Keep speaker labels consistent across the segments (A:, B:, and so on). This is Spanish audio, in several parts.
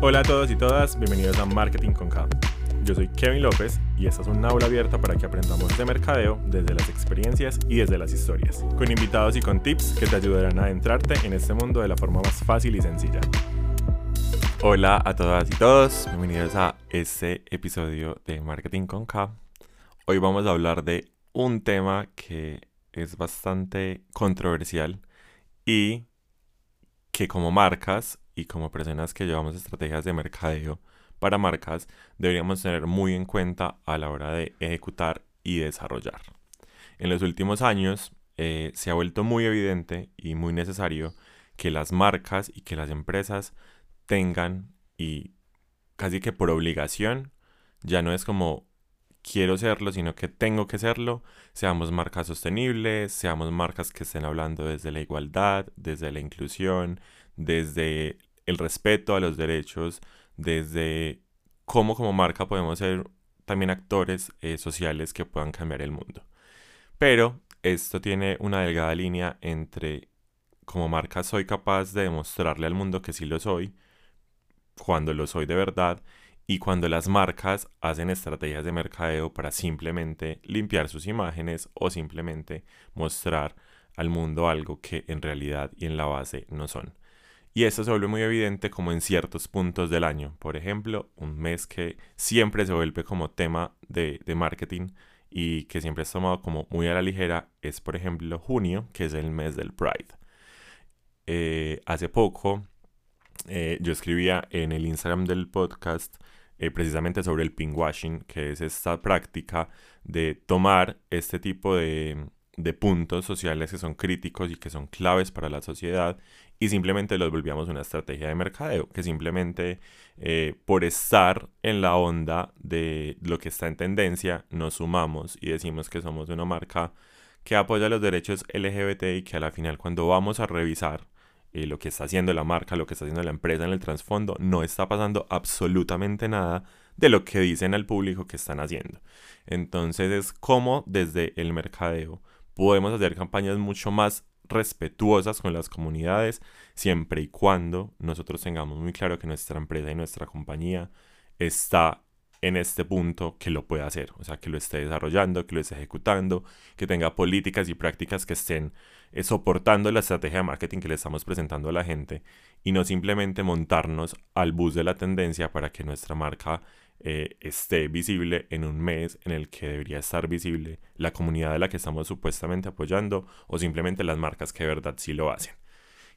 A: Hola a todos y todas, bienvenidos a Marketing con K. Yo soy Kevin López y esta es una aula abierta para que aprendamos de mercadeo desde las experiencias y desde las historias, con invitados y con tips que te ayudarán a adentrarte en este mundo de la forma más fácil y sencilla. Hola a todas y todos, bienvenidos a este episodio de Marketing con K. Hoy vamos a hablar de un tema que es bastante controversial y que como marcas y como personas que llevamos estrategias de mercadeo para marcas deberíamos tener muy en cuenta a la hora de ejecutar y desarrollar. En los últimos años eh, se ha vuelto muy evidente y muy necesario que las marcas y que las empresas tengan y casi que por obligación, ya no es como quiero serlo, sino que tengo que serlo, seamos marcas sostenibles, seamos marcas que estén hablando desde la igualdad, desde la inclusión, desde el respeto a los derechos, desde cómo como marca podemos ser también actores eh, sociales que puedan cambiar el mundo. Pero esto tiene una delgada línea entre como marca soy capaz de demostrarle al mundo que sí lo soy, cuando lo soy de verdad, y cuando las marcas hacen estrategias de mercadeo para simplemente limpiar sus imágenes o simplemente mostrar al mundo algo que en realidad y en la base no son. Y esto se vuelve muy evidente como en ciertos puntos del año. Por ejemplo, un mes que siempre se vuelve como tema de, marketing y que siempre es tomado como muy a la ligera es, por ejemplo, junio, que es el mes del Pride. Eh, hace poco eh, yo escribía en el Instagram del podcast eh, precisamente sobre el pinkwashing, que es esta práctica de tomar este tipo de, de puntos sociales que son críticos y que son claves para la sociedad y simplemente los volvíamos una estrategia de mercadeo, que simplemente eh, por estar en la onda de lo que está en tendencia, nos sumamos y decimos que somos una marca que apoya los derechos LGBT y que a la final cuando vamos a revisar eh, lo que está haciendo la marca, lo que está haciendo la empresa en el trasfondo, no está pasando absolutamente nada de lo que dicen al público que están haciendo. Entonces es como desde el mercadeo podemos hacer campañas mucho más respetuosas con las comunidades, siempre y cuando nosotros tengamos muy claro que nuestra empresa y nuestra compañía está en este punto que lo pueda hacer, o sea, que lo esté desarrollando, que lo esté ejecutando, que tenga políticas y prácticas que estén eh, soportando la estrategia de marketing que le estamos presentando a la gente y no simplemente montarnos al bus de la tendencia para que nuestra marca eh, esté visible en un mes en el que debería estar visible la comunidad de la que estamos supuestamente apoyando o simplemente las marcas que de verdad sí lo hacen.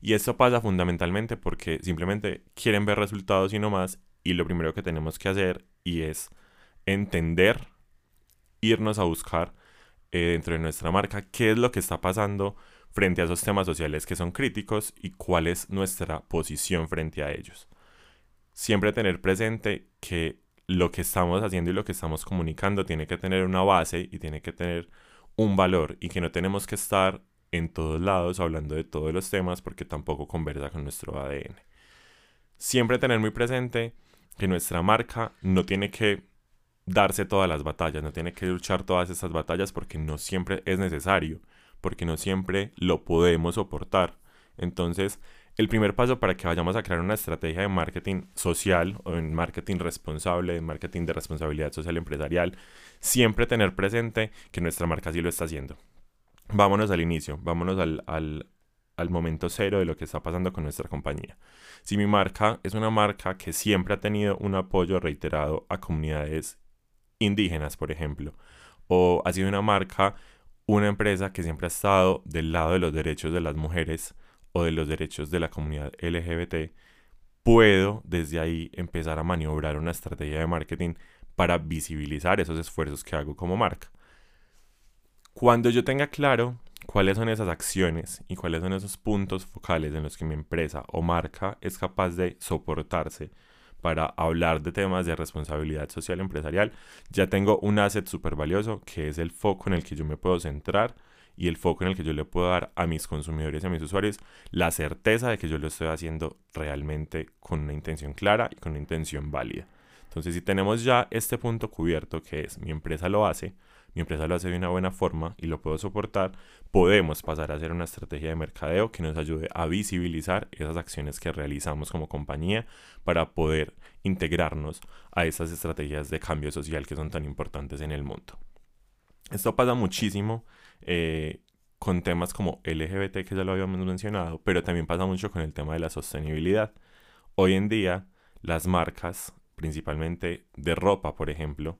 A: Y esto pasa fundamentalmente porque simplemente quieren ver resultados y no más y lo primero que tenemos que hacer y es entender, irnos a buscar eh, dentro de nuestra marca qué es lo que está pasando frente a esos temas sociales que son críticos y cuál es nuestra posición frente a ellos. Siempre tener presente que lo que estamos haciendo y lo que estamos comunicando tiene que tener una base y tiene que tener un valor y que no tenemos que estar en todos lados hablando de todos los temas porque tampoco conversa con nuestro ADN. Siempre tener muy presente que nuestra marca no tiene que darse todas las batallas, no tiene que luchar todas esas batallas porque no siempre es necesario, porque no siempre lo podemos soportar. Entonces, el primer paso para que vayamos a crear una estrategia de marketing social o en marketing responsable, en marketing de responsabilidad social empresarial, siempre tener presente que nuestra marca sí lo está haciendo. Vámonos al inicio, vámonos al, al momento cero de lo que está pasando con nuestra compañía. Si mi marca es una marca que siempre ha tenido un apoyo reiterado a comunidades indígenas, por ejemplo, o ha sido una marca, una empresa que siempre ha estado del lado de los derechos de las mujeres, de los derechos de la comunidad LGBT, puedo desde ahí empezar a maniobrar una estrategia de marketing para visibilizar esos esfuerzos que hago como marca. Cuando yo tenga claro cuáles son esas acciones y cuáles son esos puntos focales en los que mi empresa o marca es capaz de soportarse para hablar de temas de responsabilidad social empresarial, ya tengo un asset súper valioso que es el foco en el que yo me puedo centrar y el foco en el que yo le puedo dar a mis consumidores y a mis usuarios la certeza de que yo lo estoy haciendo realmente con una intención clara y con una intención válida. Entonces, si tenemos ya este punto cubierto, que es mi empresa lo hace, mi empresa lo hace de una buena forma y lo puedo soportar, podemos pasar a hacer una estrategia de mercadeo que nos ayude a visibilizar esas acciones que realizamos como compañía para poder integrarnos a esas estrategias de cambio social que son tan importantes en el mundo. Esto pasa muchísimo eh, con temas como LGBT, que ya lo habíamos mencionado, pero también pasa mucho con el tema de la sostenibilidad. Hoy en día, las marcas, principalmente de ropa, por ejemplo,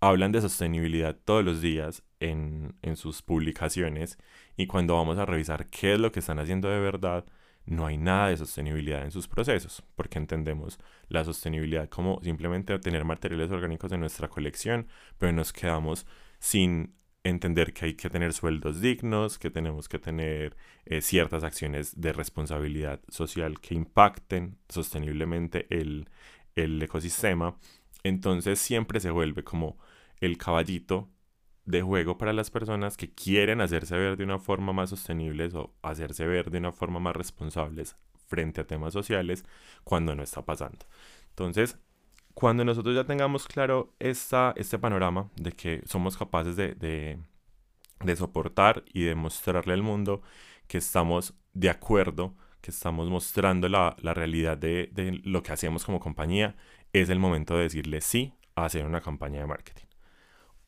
A: hablan de sostenibilidad todos los días en, en, sus publicaciones y cuando vamos a revisar qué es lo que están haciendo de verdad, no hay nada de sostenibilidad en sus procesos, porque entendemos la sostenibilidad como simplemente tener materiales orgánicos en nuestra colección, pero nos quedamos sin entender que hay que tener sueldos dignos, que tenemos que tener eh, ciertas acciones de responsabilidad social que impacten sosteniblemente el, el ecosistema. Entonces siempre se vuelve como el caballito de juego para las personas que quieren hacerse ver de una forma más sostenible o hacerse ver de una forma más responsables frente a temas sociales cuando no está pasando. Entonces, cuando nosotros ya tengamos claro esta, este panorama de que somos capaces de, de, soportar y de mostrarle al mundo que estamos de acuerdo, que estamos mostrando la, la realidad de, de, lo que hacemos como compañía, es el momento de decirle sí a hacer una campaña de marketing.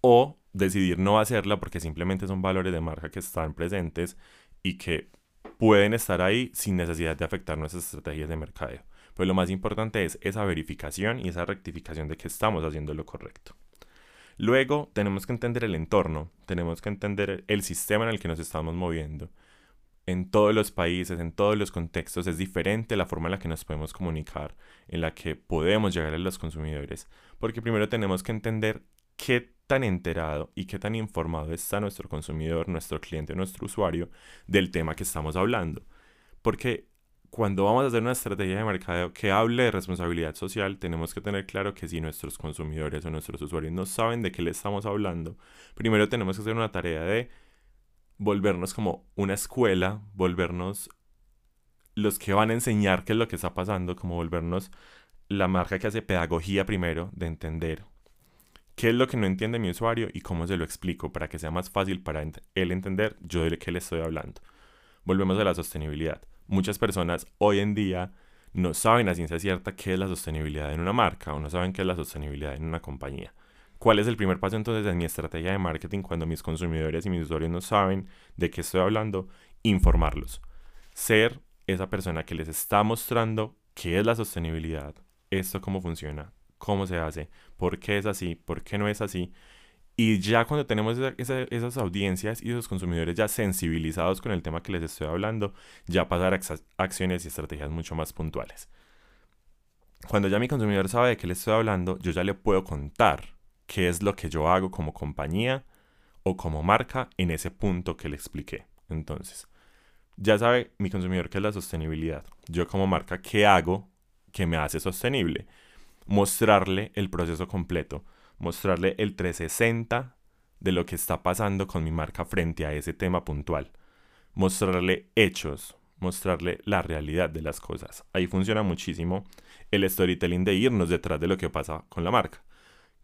A: O decidir no hacerla porque simplemente son valores de marca que están presentes y que pueden estar ahí sin necesidad de afectar nuestras estrategias de mercadeo. Pero lo más importante es esa verificación y esa rectificación de que estamos haciendo lo correcto. Luego tenemos que entender el entorno, tenemos que entender el sistema en el que nos estamos moviendo. En todos los países, en todos los contextos es diferente la forma en la que nos podemos comunicar, en la que podemos llegar a los consumidores, porque primero tenemos que entender qué tan enterado y qué tan informado está nuestro consumidor, nuestro cliente, nuestro usuario del tema que estamos hablando. Porque cuando vamos a hacer una estrategia de mercadeo que hable de responsabilidad social, tenemos que tener claro que si nuestros consumidores o nuestros usuarios no saben de qué le estamos hablando, primero tenemos que hacer una tarea de volvernos como una escuela, volvernos los que van a enseñar qué es lo que está pasando, como volvernos la marca que hace pedagogía primero, de entender qué es lo que no entiende mi usuario y cómo se lo explico para que sea más fácil para él entender yo de qué le estoy hablando. Volvemos a la sostenibilidad muchas personas hoy en día no saben a ciencia cierta qué es la sostenibilidad en una marca o no saben qué es la sostenibilidad en una compañía. ¿Cuál es el primer paso entonces en mi estrategia de marketing cuando mis consumidores y mis usuarios no saben de qué estoy hablando? Informarlos. Ser esa persona que les está mostrando qué es la sostenibilidad, esto cómo funciona, cómo se hace, por qué es así, por qué no es así, y ya cuando tenemos esas audiencias y esos consumidores ya sensibilizados con el tema que les estoy hablando, ya pasar a acciones y estrategias mucho más puntuales. Cuando ya mi consumidor sabe de qué le estoy hablando, yo ya le puedo contar qué es lo que yo hago como compañía o como marca en ese punto que le expliqué. Entonces, ya sabe mi consumidor qué es la sostenibilidad. Yo como marca, ¿qué hago que me hace sostenible? Mostrarle el proceso completo mostrarle el 360 de lo que está pasando con mi marca frente a ese tema puntual. Mostrarle hechos, mostrarle la realidad de las cosas. Ahí funciona muchísimo el storytelling de irnos detrás de lo que pasa con la marca.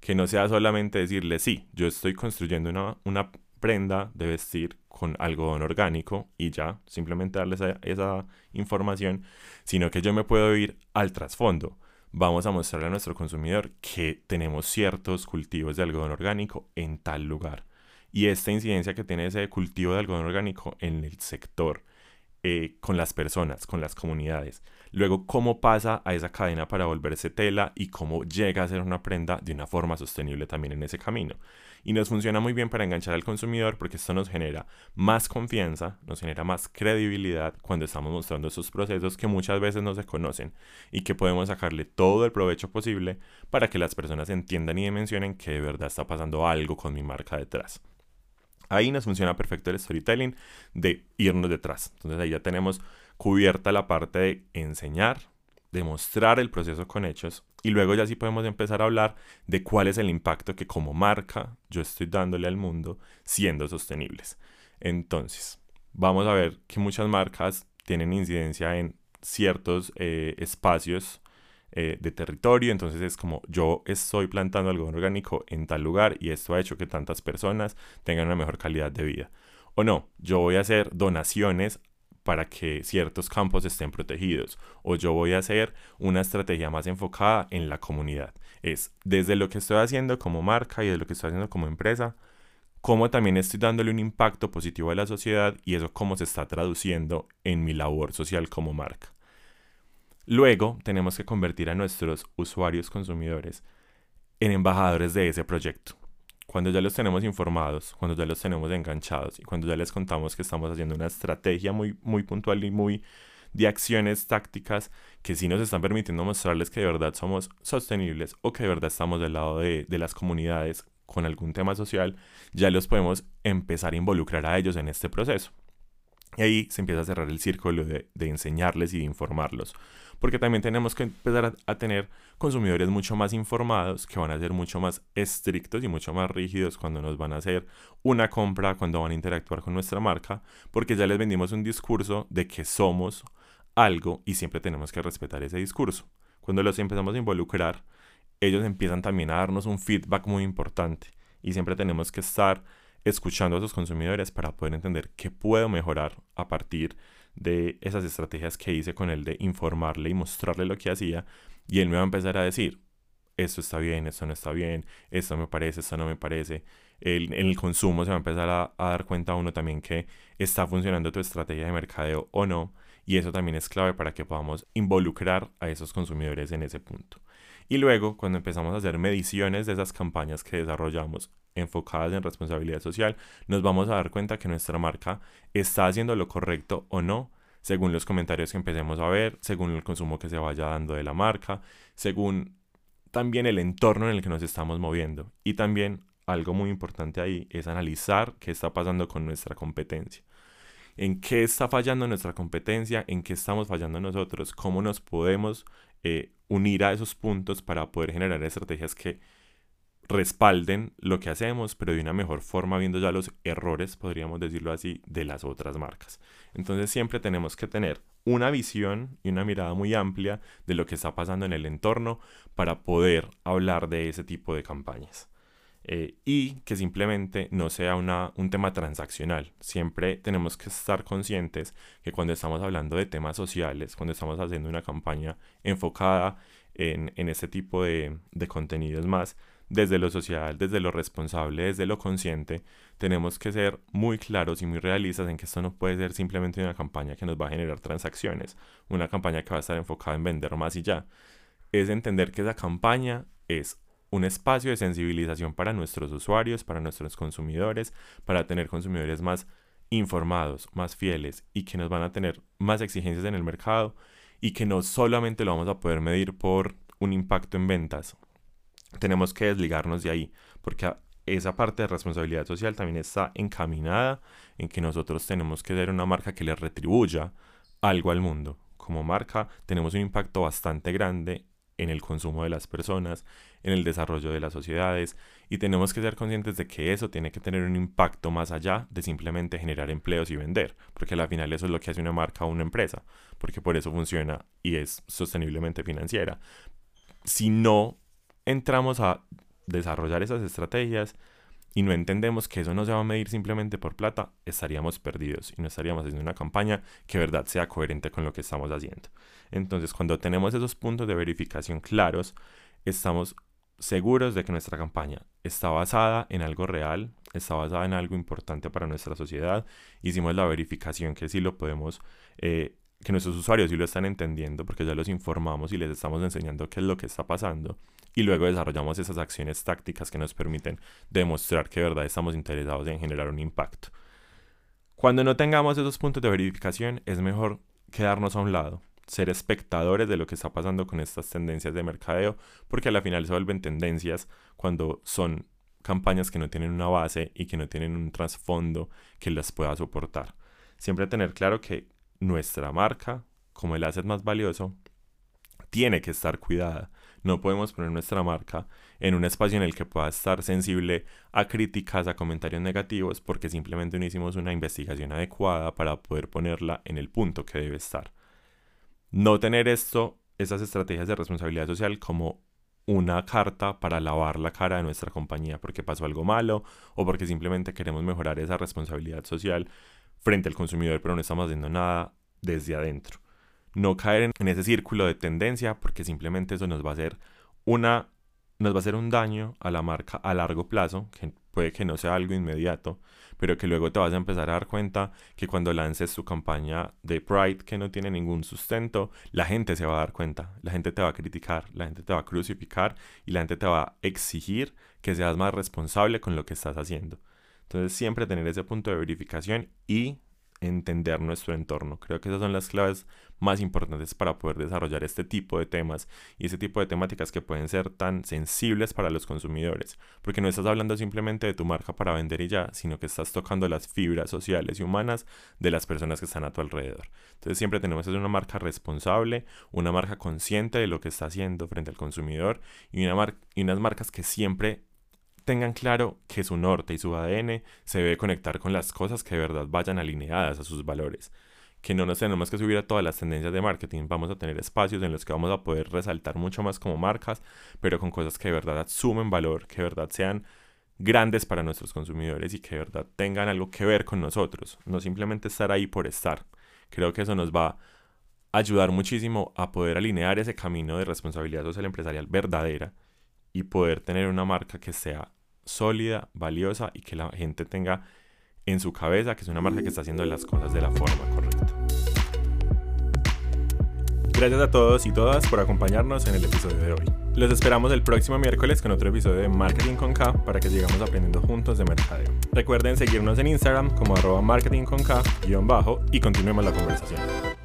A: Que no sea solamente decirle, sí, yo estoy construyendo una, una prenda de vestir con algodón orgánico y ya, simplemente darles esa, esa información, sino que yo me puedo ir al trasfondo vamos a mostrarle a nuestro consumidor que tenemos ciertos cultivos de algodón orgánico en tal lugar. Y esta incidencia que tiene ese cultivo de algodón orgánico en el sector, eh, con las personas, con las comunidades. Luego, cómo pasa a esa cadena para volverse tela y cómo llega a ser una prenda de una forma sostenible también en ese camino y nos funciona muy bien para enganchar al consumidor porque esto nos genera más confianza, nos genera más credibilidad cuando estamos mostrando esos procesos que muchas veces no se conocen y que podemos sacarle todo el provecho posible para que las personas entiendan y dimensionen que de verdad está pasando algo con mi marca detrás. Ahí nos funciona perfecto el storytelling de irnos detrás. Entonces ahí ya tenemos cubierta la parte de enseñar, demostrar el proceso con hechos y luego ya sí podemos empezar a hablar de cuál es el impacto que como marca yo estoy dándole al mundo siendo sostenibles. Entonces, vamos a ver que muchas marcas tienen incidencia en ciertos eh, espacios eh, de territorio, entonces es como yo estoy plantando algodón orgánico en tal lugar y esto ha hecho que tantas personas tengan una mejor calidad de vida. O no, yo voy a hacer donaciones para que ciertos campos estén protegidos o yo voy a hacer una estrategia más enfocada en la comunidad. Es desde lo que estoy haciendo como marca y de lo que estoy haciendo como empresa, cómo también estoy dándole un impacto positivo a la sociedad y eso cómo se está traduciendo en mi labor social como marca. Luego tenemos que convertir a nuestros usuarios consumidores en embajadores de ese proyecto cuando ya los tenemos informados, cuando ya los tenemos enganchados y cuando ya les contamos que estamos haciendo una estrategia muy, muy puntual y muy de acciones tácticas que sí nos están permitiendo mostrarles que de verdad somos sostenibles o que de verdad estamos del lado de, las comunidades con algún tema social, ya los podemos empezar a involucrar a ellos en este proceso. Y ahí se empieza a cerrar el círculo de, de enseñarles y de informarlos porque también tenemos que empezar a, tener consumidores mucho más informados, que van a ser mucho más estrictos y mucho más rígidos cuando nos van a hacer una compra, cuando van a interactuar con nuestra marca, porque ya les vendimos un discurso de que somos algo y siempre tenemos que respetar ese discurso. Cuando los empezamos a involucrar, ellos empiezan también a darnos un feedback muy importante y siempre tenemos que estar escuchando a esos consumidores para poder entender qué puedo mejorar a partir de esas estrategias que hice con él de informarle y mostrarle lo que hacía y él me va a empezar a decir, esto está bien, esto no está bien, esto me parece, esto no me parece. El, en el consumo se va a empezar a, a, dar cuenta uno también que está funcionando tu estrategia de mercadeo o no. Y eso también es clave para que podamos involucrar a esos consumidores en ese punto. Y luego, cuando empezamos a hacer mediciones de esas campañas que desarrollamos enfocadas en responsabilidad social, nos vamos a dar cuenta que nuestra marca está haciendo lo correcto o no, según los comentarios que empecemos a ver, según el consumo que se vaya dando de la marca, según también el entorno en el que nos estamos moviendo. Y también algo muy importante ahí es analizar qué está pasando con nuestra competencia. En qué está fallando nuestra competencia, en qué estamos fallando nosotros, cómo nos podemos eh, unir a esos puntos para poder generar estrategias que respalden lo que hacemos, pero de una mejor forma, viendo ya los errores, podríamos decirlo así, de las otras marcas. Entonces siempre tenemos que tener una visión y una mirada muy amplia de lo que está pasando en el entorno para poder hablar de ese tipo de campañas. Eh, y que simplemente no sea una, un tema transaccional. Siempre tenemos que estar conscientes que cuando estamos hablando de temas sociales, cuando estamos haciendo una campaña enfocada en, en este tipo de, de contenidos más, desde lo social, desde lo responsable, desde lo consciente, tenemos que ser muy claros y muy realistas en que esto no puede ser simplemente una campaña que nos va a generar transacciones, una campaña que va a estar enfocada en vender más y ya. Es entender que esa campaña es un espacio de sensibilización para nuestros usuarios, para nuestros consumidores, para tener consumidores más informados, más fieles y que nos van a tener más exigencias en el mercado y que no solamente lo vamos a poder medir por un impacto en ventas. Tenemos que desligarnos de ahí porque esa parte de responsabilidad social también está encaminada en que nosotros tenemos que ser una marca que le retribuya algo al mundo. Como marca tenemos un impacto bastante grande en el consumo de las personas, en el desarrollo de las sociedades y tenemos que ser conscientes de que eso tiene que tener un impacto más allá de simplemente generar empleos y vender, porque al final eso es lo que hace una marca o una empresa, porque por eso funciona y es sosteniblemente financiera. Si no entramos a desarrollar esas estrategias y no entendemos que eso no se va a medir simplemente por plata, estaríamos perdidos y no estaríamos haciendo una campaña que de verdad sea coherente con lo que estamos haciendo. Entonces, cuando tenemos esos puntos de verificación claros, estamos seguros de que nuestra campaña está basada en algo real, está basada en algo importante para nuestra sociedad. Hicimos la verificación que sí lo podemos, eh, que nuestros usuarios sí lo están entendiendo porque ya los informamos y les estamos enseñando qué es lo que está pasando. Y luego desarrollamos esas acciones tácticas que nos permiten demostrar que de verdad estamos interesados en generar un impacto. Cuando no tengamos esos puntos de verificación, es mejor quedarnos a un lado ser espectadores de lo que está pasando con estas tendencias de mercadeo, porque a la final se vuelven tendencias cuando son campañas que no tienen una base y que no tienen un trasfondo que las pueda soportar. Siempre tener claro que nuestra marca, como el asset más valioso, tiene que estar cuidada. No podemos poner nuestra marca en un espacio en el que pueda estar sensible a críticas, a comentarios negativos, porque simplemente no hicimos una investigación adecuada para poder ponerla en el punto que debe estar. No tener esto esas estrategias de responsabilidad social como una carta para lavar la cara de nuestra compañía porque pasó algo malo o porque simplemente queremos mejorar esa responsabilidad social frente al consumidor, pero no estamos haciendo nada desde adentro. No caer en ese círculo de tendencia porque simplemente eso nos va a hacer una nos va a hacer un daño a la marca a largo plazo, que puede que no sea algo inmediato, pero que luego te vas a empezar a dar cuenta que cuando lances tu campaña de Pride que no tiene ningún sustento, la gente se va a dar cuenta, la gente te va a criticar, la gente te va a crucificar y la gente te va a exigir que seas más responsable con lo que estás haciendo. Entonces siempre tener ese punto de verificación y entender nuestro entorno. Creo que esas son las claves más importantes para poder desarrollar este tipo de temas y ese tipo de temáticas que pueden ser tan sensibles para los consumidores, porque no estás hablando simplemente de tu marca para vender y ya, sino que estás tocando las fibras sociales y humanas de las personas que están a tu alrededor. Entonces siempre tenemos que ser una marca responsable, una marca consciente de lo que está haciendo frente al consumidor y, una y unas marcas que siempre tengan claro que su norte y su ADN se debe conectar con las cosas que de verdad vayan alineadas a sus valores. Que no nos tenemos que subir a todas las tendencias de marketing, vamos a tener espacios en los que vamos a poder resaltar mucho más como marcas, pero con cosas que de verdad sumen valor, que de verdad sean grandes para nuestros consumidores y que de verdad tengan algo que ver con nosotros, no simplemente estar ahí por estar. Creo que eso nos va a ayudar muchísimo a poder alinear ese camino de responsabilidad social empresarial verdadera y poder tener una marca que sea sólida, valiosa y que la gente tenga en su cabeza que es una marca que está haciendo las cosas de la forma correcta. Gracias a todos y todas por acompañarnos en el episodio de hoy. Los esperamos el próximo miércoles con otro episodio de Marketing con K para que sigamos aprendiendo juntos de mercadeo. Recuerden seguirnos en Instagram como arroba marketing con K bajo y continuemos la conversación.